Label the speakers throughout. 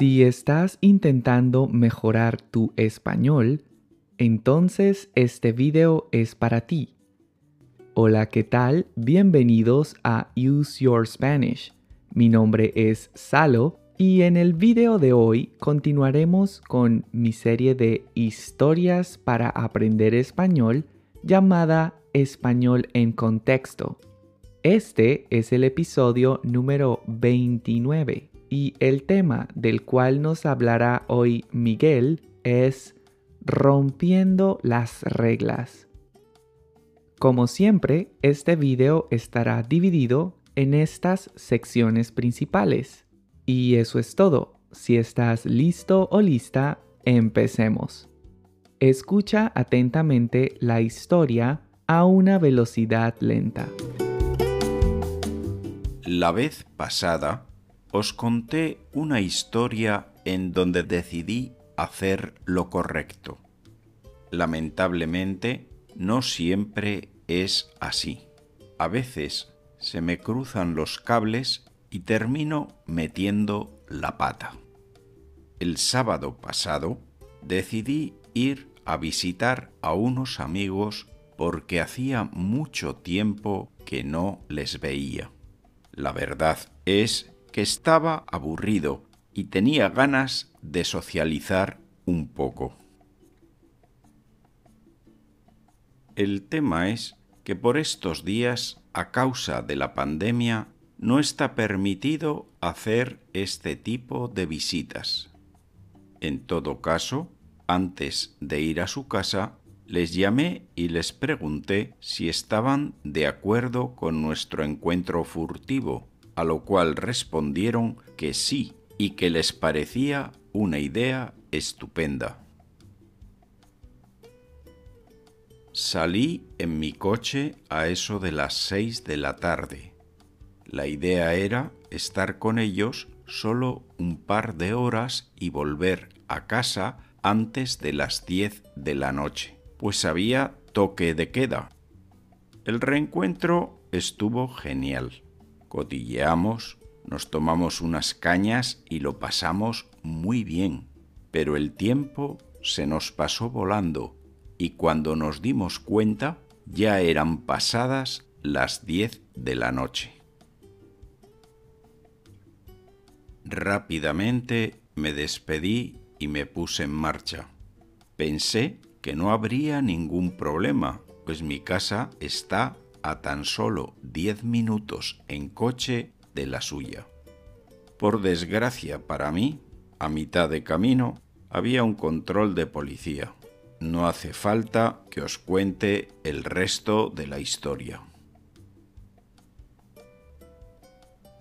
Speaker 1: Si estás intentando mejorar tu español, entonces este video es para ti. Hola, ¿qué tal? Bienvenidos a Use Your Spanish. Mi nombre es Salo y en el video de hoy continuaremos con mi serie de historias para aprender español llamada Español en Contexto. Este es el episodio número 29 y el tema del cual nos hablará hoy Miguel es rompiendo las reglas. Como siempre, este video estará dividido en estas secciones principales. Y eso es todo. Si estás listo o lista, empecemos. Escucha atentamente la historia a una velocidad lenta.
Speaker 2: La vez pasada os conté una historia en donde decidí hacer lo correcto. Lamentablemente, no siempre es así. A veces se me cruzan los cables y termino metiendo la pata. El sábado pasado decidí ir a visitar a unos amigos porque hacía mucho tiempo que no les veía. La verdad es que estaba aburrido y tenía ganas de socializar un poco. El tema es que por estos días, a causa de la pandemia, no está permitido hacer este tipo de visitas. En todo caso, antes de ir a su casa, les llamé y les pregunté si estaban de acuerdo con nuestro encuentro furtivo a lo cual respondieron que sí y que les parecía una idea estupenda. Salí en mi coche a eso de las seis de la tarde. La idea era estar con ellos solo un par de horas y volver a casa antes de las diez de la noche, pues había toque de queda. El reencuentro estuvo genial cotilleamos, nos tomamos unas cañas y lo pasamos muy bien. Pero el tiempo se nos pasó volando y cuando nos dimos cuenta ya eran pasadas las diez de la noche. Rápidamente me despedí y me puse en marcha. Pensé que no habría ningún problema, pues mi casa está a tan solo diez minutos en coche de la suya. Por desgracia para mí, a mitad de camino había un control de policía. No hace falta que os cuente el resto de la historia.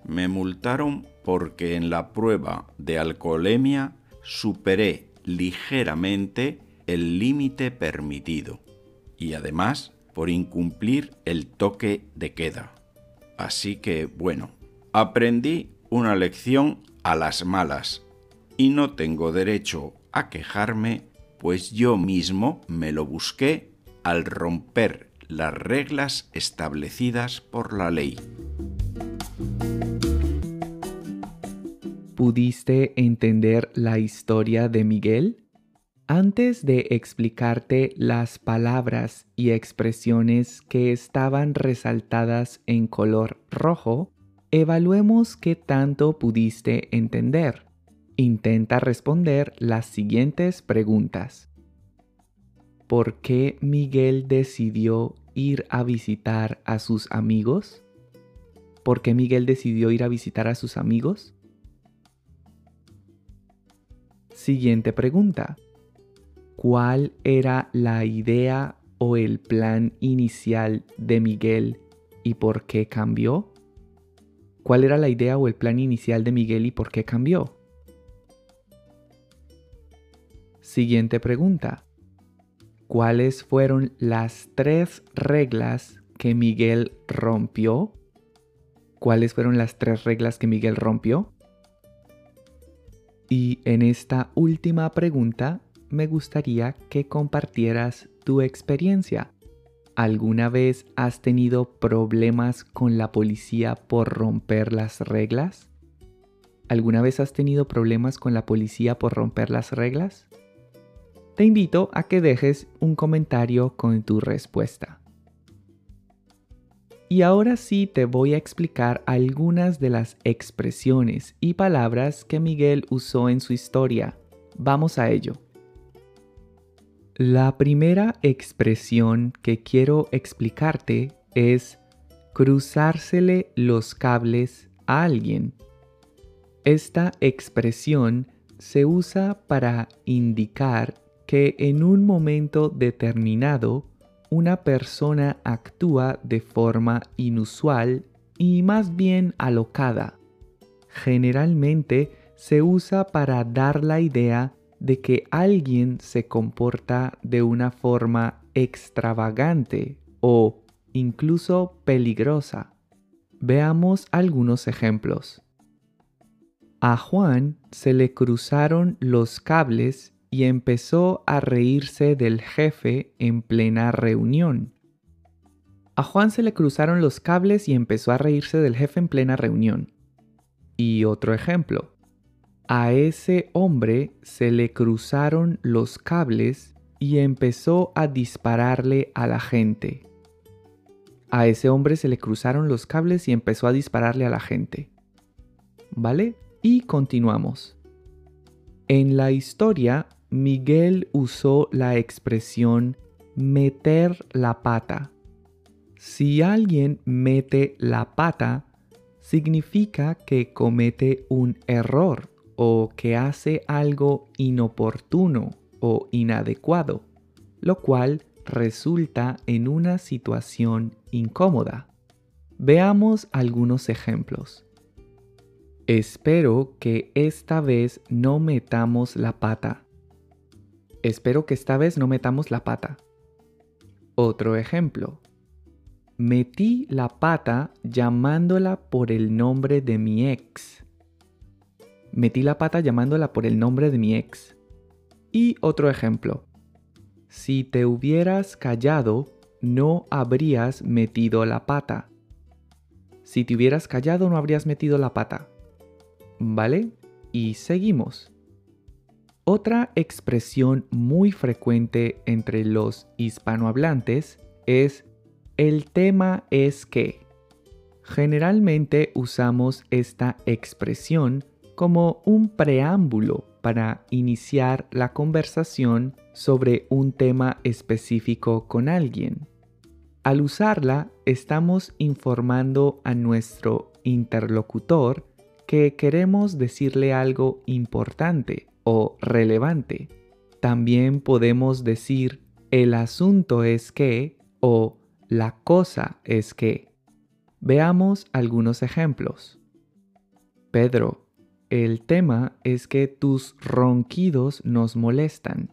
Speaker 2: Me multaron porque en la prueba de alcoholemia superé ligeramente el límite permitido y además por incumplir el toque de queda. Así que, bueno, aprendí una lección a las malas y no tengo derecho a quejarme, pues yo mismo me lo busqué al romper las reglas establecidas por la ley.
Speaker 1: ¿Pudiste entender la historia de Miguel? Antes de explicarte las palabras y expresiones que estaban resaltadas en color rojo, evaluemos qué tanto pudiste entender. Intenta responder las siguientes preguntas. ¿Por qué Miguel decidió ir a visitar a sus amigos? ¿Por qué Miguel decidió ir a visitar a sus amigos? Siguiente pregunta cuál era la idea o el plan inicial de Miguel y por qué cambió? ¿Cuál era la idea o el plan inicial de Miguel y por qué cambió? Siguiente pregunta. ¿Cuáles fueron las tres reglas que Miguel rompió? ¿Cuáles fueron las tres reglas que Miguel rompió? Y en esta última pregunta me gustaría que compartieras tu experiencia. ¿Alguna vez has tenido problemas con la policía por romper las reglas? ¿Alguna vez has tenido problemas con la policía por romper las reglas? Te invito a que dejes un comentario con tu respuesta. Y ahora sí te voy a explicar algunas de las expresiones y palabras que Miguel usó en su historia. Vamos a ello. La primera expresión que quiero explicarte es cruzársele los cables a alguien. Esta expresión se usa para indicar que en un momento determinado una persona actúa de forma inusual y más bien alocada. Generalmente se usa para dar la idea de que alguien se comporta de una forma extravagante o incluso peligrosa. Veamos algunos ejemplos. A Juan se le cruzaron los cables y empezó a reírse del jefe en plena reunión. A Juan se le cruzaron los cables y empezó a reírse del jefe en plena reunión. Y otro ejemplo. A ese hombre se le cruzaron los cables y empezó a dispararle a la gente. A ese hombre se le cruzaron los cables y empezó a dispararle a la gente. ¿Vale? Y continuamos. En la historia Miguel usó la expresión meter la pata. Si alguien mete la pata, significa que comete un error o que hace algo inoportuno o inadecuado, lo cual resulta en una situación incómoda. Veamos algunos ejemplos. Espero que esta vez no metamos la pata. Espero que esta vez no metamos la pata. Otro ejemplo. Metí la pata llamándola por el nombre de mi ex. Metí la pata llamándola por el nombre de mi ex. Y otro ejemplo. Si te hubieras callado, no habrías metido la pata. Si te hubieras callado, no habrías metido la pata. ¿Vale? Y seguimos. Otra expresión muy frecuente entre los hispanohablantes es el tema es que. Generalmente usamos esta expresión como un preámbulo para iniciar la conversación sobre un tema específico con alguien. Al usarla, estamos informando a nuestro interlocutor que queremos decirle algo importante relevante. También podemos decir el asunto es que o la cosa es que. Veamos algunos ejemplos. Pedro, el tema es que tus ronquidos nos molestan.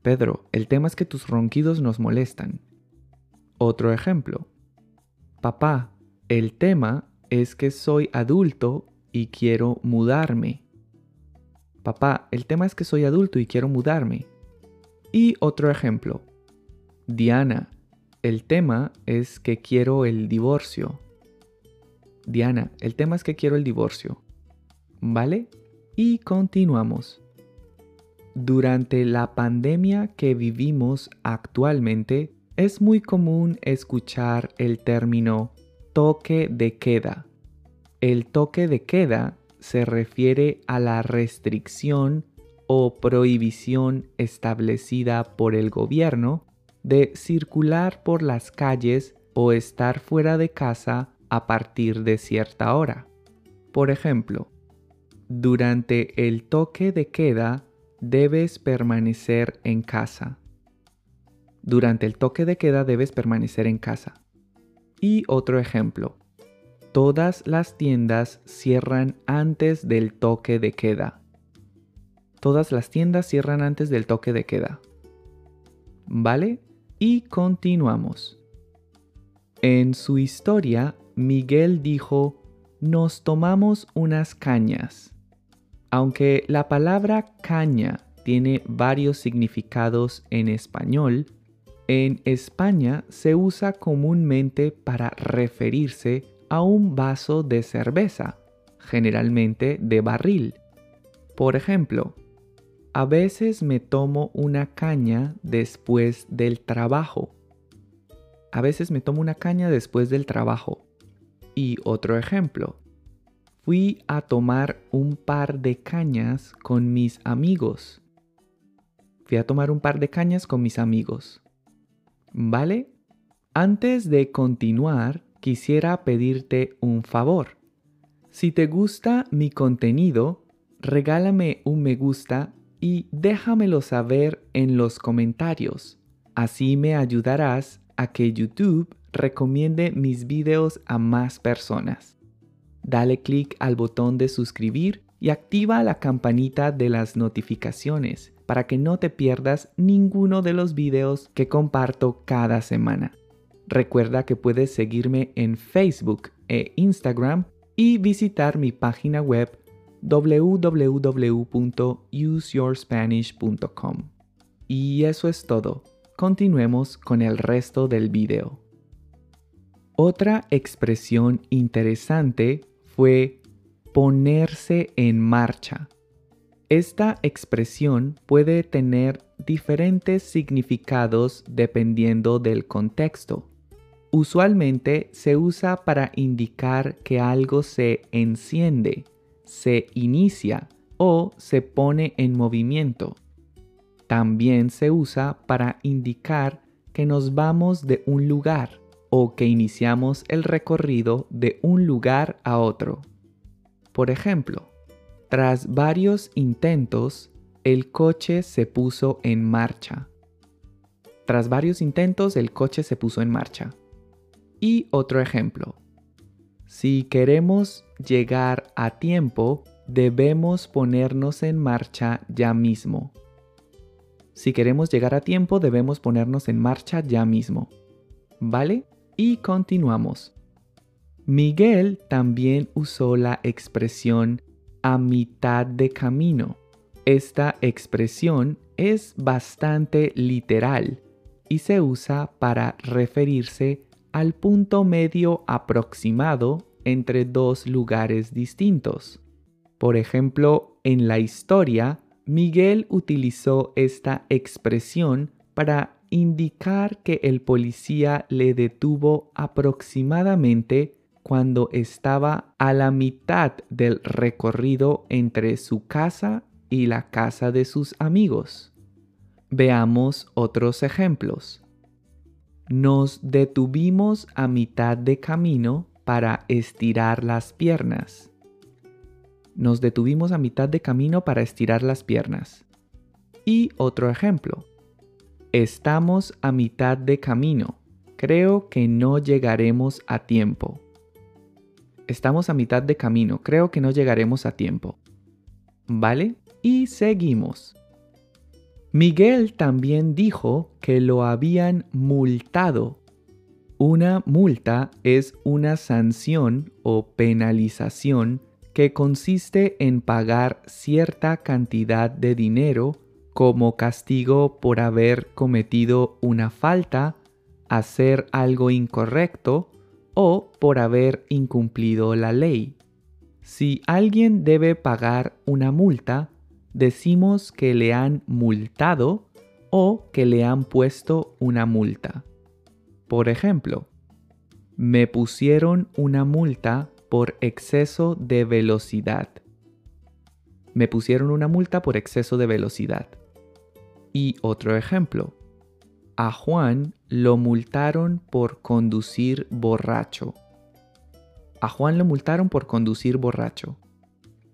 Speaker 1: Pedro, el tema es que tus ronquidos nos molestan. Otro ejemplo. Papá, el tema es que soy adulto y quiero mudarme. Papá, el tema es que soy adulto y quiero mudarme. Y otro ejemplo. Diana, el tema es que quiero el divorcio. Diana, el tema es que quiero el divorcio. ¿Vale? Y continuamos. Durante la pandemia que vivimos actualmente, es muy común escuchar el término toque de queda. El toque de queda se refiere a la restricción o prohibición establecida por el gobierno de circular por las calles o estar fuera de casa a partir de cierta hora. Por ejemplo, durante el toque de queda debes permanecer en casa. Durante el toque de queda debes permanecer en casa. Y otro ejemplo, todas las tiendas cierran antes del toque de queda. Todas las tiendas cierran antes del toque de queda. ¿Vale? Y continuamos. En su historia, Miguel dijo, nos tomamos unas cañas. Aunque la palabra caña tiene varios significados en español, en España se usa comúnmente para referirse a un vaso de cerveza, generalmente de barril. Por ejemplo, a veces me tomo una caña después del trabajo. A veces me tomo una caña después del trabajo. Y otro ejemplo. Fui a tomar un par de cañas con mis amigos. Fui a tomar un par de cañas con mis amigos. ¿Vale? Antes de continuar, quisiera pedirte un favor. Si te gusta mi contenido, regálame un me gusta y déjamelo saber en los comentarios. Así me ayudarás a que YouTube recomiende mis videos a más personas. Dale clic al botón de suscribir y activa la campanita de las notificaciones para que no te pierdas ninguno de los videos que comparto cada semana. Recuerda que puedes seguirme en Facebook e Instagram y visitar mi página web www.useyourspanish.com. Y eso es todo. Continuemos con el resto del video. Otra expresión interesante fue ponerse en marcha. Esta expresión puede tener diferentes significados dependiendo del contexto. Usualmente se usa para indicar que algo se enciende, se inicia o se pone en movimiento. También se usa para indicar que nos vamos de un lugar o que iniciamos el recorrido de un lugar a otro. Por ejemplo, tras varios intentos, el coche se puso en marcha. Tras varios intentos, el coche se puso en marcha. Y otro ejemplo. Si queremos llegar a tiempo, debemos ponernos en marcha ya mismo. Si queremos llegar a tiempo, debemos ponernos en marcha ya mismo. ¿Vale? Y continuamos. Miguel también usó la expresión a mitad de camino. Esta expresión es bastante literal y se usa para referirse al punto medio aproximado entre dos lugares distintos. Por ejemplo, en la historia, Miguel utilizó esta expresión para indicar que el policía le detuvo aproximadamente cuando estaba a la mitad del recorrido entre su casa y la casa de sus amigos. Veamos otros ejemplos. Nos detuvimos a mitad de camino para estirar las piernas. Nos detuvimos a mitad de camino para estirar las piernas. Y otro ejemplo. Estamos a mitad de camino. Creo que no llegaremos a tiempo. Estamos a mitad de camino. Creo que no llegaremos a tiempo. ¿Vale? Y seguimos. Miguel también dijo que lo habían multado. Una multa es una sanción o penalización que consiste en pagar cierta cantidad de dinero como castigo por haber cometido una falta, hacer algo incorrecto o por haber incumplido la ley. Si alguien debe pagar una multa, decimos que le han multado o que le han puesto una multa. Por ejemplo, me pusieron una multa por exceso de velocidad. Me pusieron una multa por exceso de velocidad. Y otro ejemplo. A Juan lo multaron por conducir borracho. A Juan lo multaron por conducir borracho.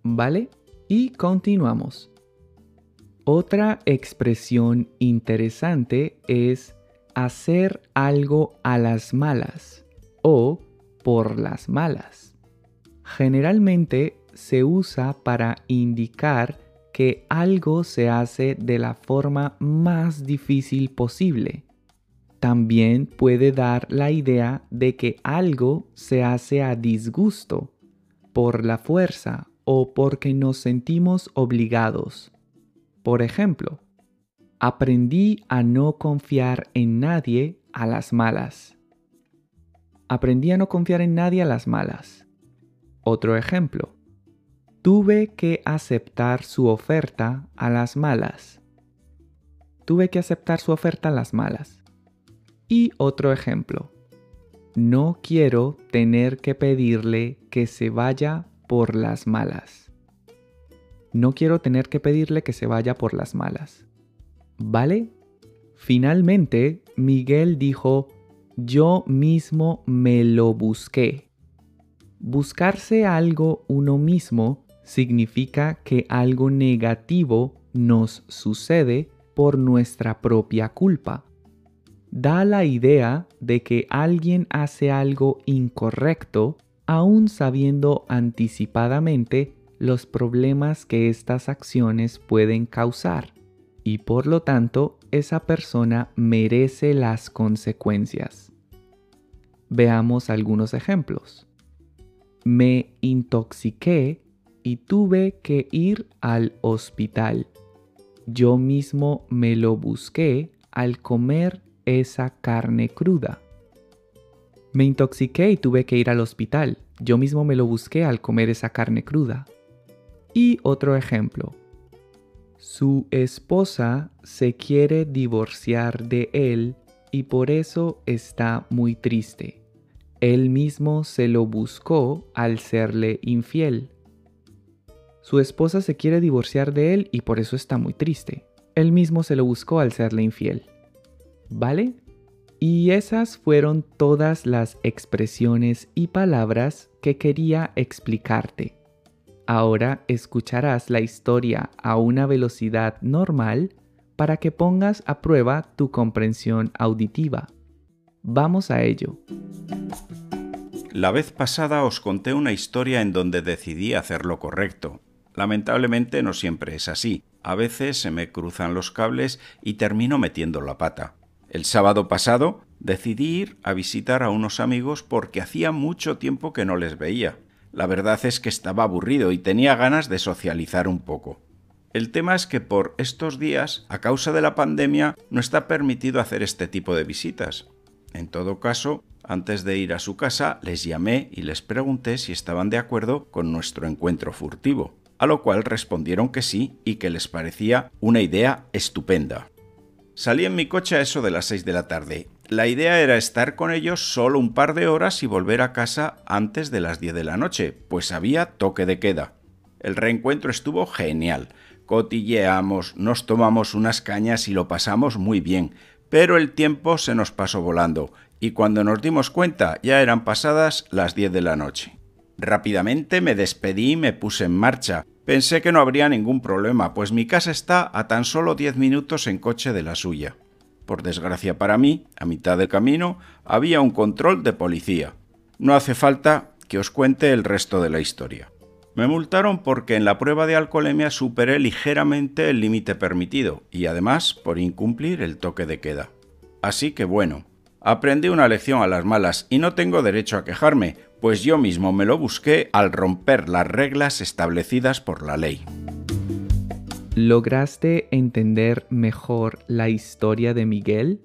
Speaker 1: ¿Vale? Y continuamos. Otra expresión interesante es hacer algo a las malas o por las malas. Generalmente se usa para indicar que algo se hace de la forma más difícil posible. También puede dar la idea de que algo se hace a disgusto, por la fuerza o porque nos sentimos obligados. Por ejemplo, aprendí a no confiar en nadie a las malas. Aprendí a no confiar en nadie a las malas. Otro ejemplo, Tuve que aceptar su oferta a las malas. Tuve que aceptar su oferta a las malas. Y otro ejemplo. No quiero tener que pedirle que se vaya por las malas. No quiero tener que pedirle que se vaya por las malas. ¿Vale? Finalmente, Miguel dijo, yo mismo me lo busqué. Buscarse algo uno mismo significa que algo negativo nos sucede por nuestra propia culpa. Da la idea de que alguien hace algo incorrecto aún sabiendo anticipadamente los problemas que estas acciones pueden causar y por lo tanto esa persona merece las consecuencias. Veamos algunos ejemplos. Me intoxiqué y tuve que ir al hospital. Yo mismo me lo busqué al comer esa carne cruda. Me intoxiqué y tuve que ir al hospital. Yo mismo me lo busqué al comer esa carne cruda. Y otro ejemplo. Su esposa se quiere divorciar de él y por eso está muy triste. Él mismo se lo buscó al serle infiel. Su esposa se quiere divorciar de él y por eso está muy triste. Él mismo se lo buscó al serle infiel. ¿Vale? Y esas fueron todas las expresiones y palabras que quería explicarte. Ahora escucharás la historia a una velocidad normal para que pongas a prueba tu comprensión auditiva. Vamos a ello.
Speaker 2: La vez pasada os conté una historia en donde decidí hacer lo correcto, Lamentablemente no siempre es así. A veces se me cruzan los cables y termino metiendo la pata. El sábado pasado decidí ir a visitar a unos amigos porque hacía mucho tiempo que no les veía. La verdad es que estaba aburrido y tenía ganas de socializar un poco. El tema es que por estos días, a causa de la pandemia, no está permitido hacer este tipo de visitas. En todo caso, antes de ir a su casa, les llamé y les pregunté si estaban de acuerdo con nuestro encuentro furtivo a lo cual respondieron que sí y que les parecía una idea estupenda. Salí en mi coche a eso de las 6 de la tarde. La idea era estar con ellos solo un par de horas y volver a casa antes de las 10 de la noche, pues había toque de queda. El reencuentro estuvo genial. Cotilleamos, nos tomamos unas cañas y lo pasamos muy bien, pero el tiempo se nos pasó volando, y cuando nos dimos cuenta ya eran pasadas las 10 de la noche. Rápidamente me despedí y me puse en marcha. Pensé que no habría ningún problema, pues mi casa está a tan solo diez minutos en coche de la suya. Por desgracia para mí, a mitad del camino, había un control de policía. No hace falta que os cuente el resto de la historia. Me multaron porque en la prueba de alcoholemia superé ligeramente el límite permitido y además por incumplir el toque de queda. Así que bueno, aprendí una lección a las malas y no tengo derecho a quejarme, pues yo mismo me lo busqué al romper las reglas establecidas por la ley.
Speaker 1: ¿Lograste entender mejor la historia de Miguel?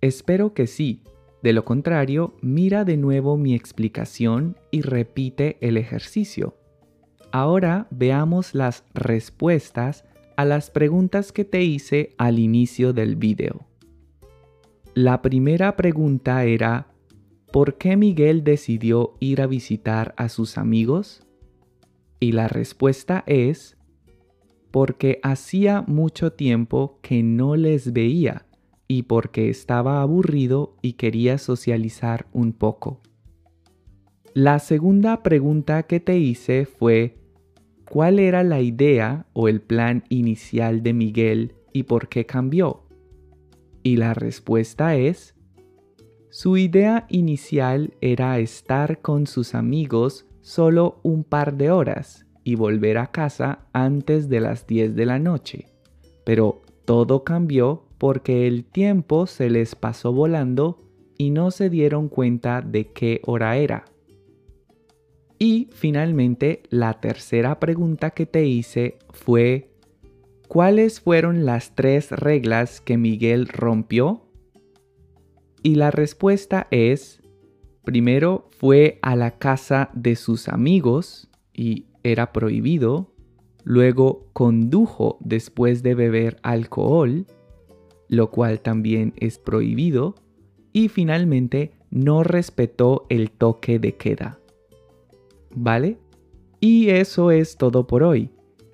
Speaker 1: Espero que sí. De lo contrario, mira de nuevo mi explicación y repite el ejercicio. Ahora veamos las respuestas a las preguntas que te hice al inicio del video. La primera pregunta era ¿por qué Miguel decidió ir a visitar a sus amigos? Y la respuesta es, porque hacía mucho tiempo que no les veía y porque estaba aburrido y quería socializar un poco. La segunda pregunta que te hice fue, ¿cuál era la idea o el plan inicial de Miguel y por qué cambió? Y la respuesta es, su idea inicial era estar con sus amigos solo un par de horas y volver a casa antes de las 10 de la noche. Pero todo cambió porque el tiempo se les pasó volando y no se dieron cuenta de qué hora era. Y finalmente, la tercera pregunta que te hice fue, ¿cuáles fueron las tres reglas que Miguel rompió? Y la respuesta es, primero fue a la casa de sus amigos y era prohibido, luego condujo después de beber alcohol, lo cual también es prohibido, y finalmente no respetó el toque de queda. ¿Vale? Y eso es todo por hoy.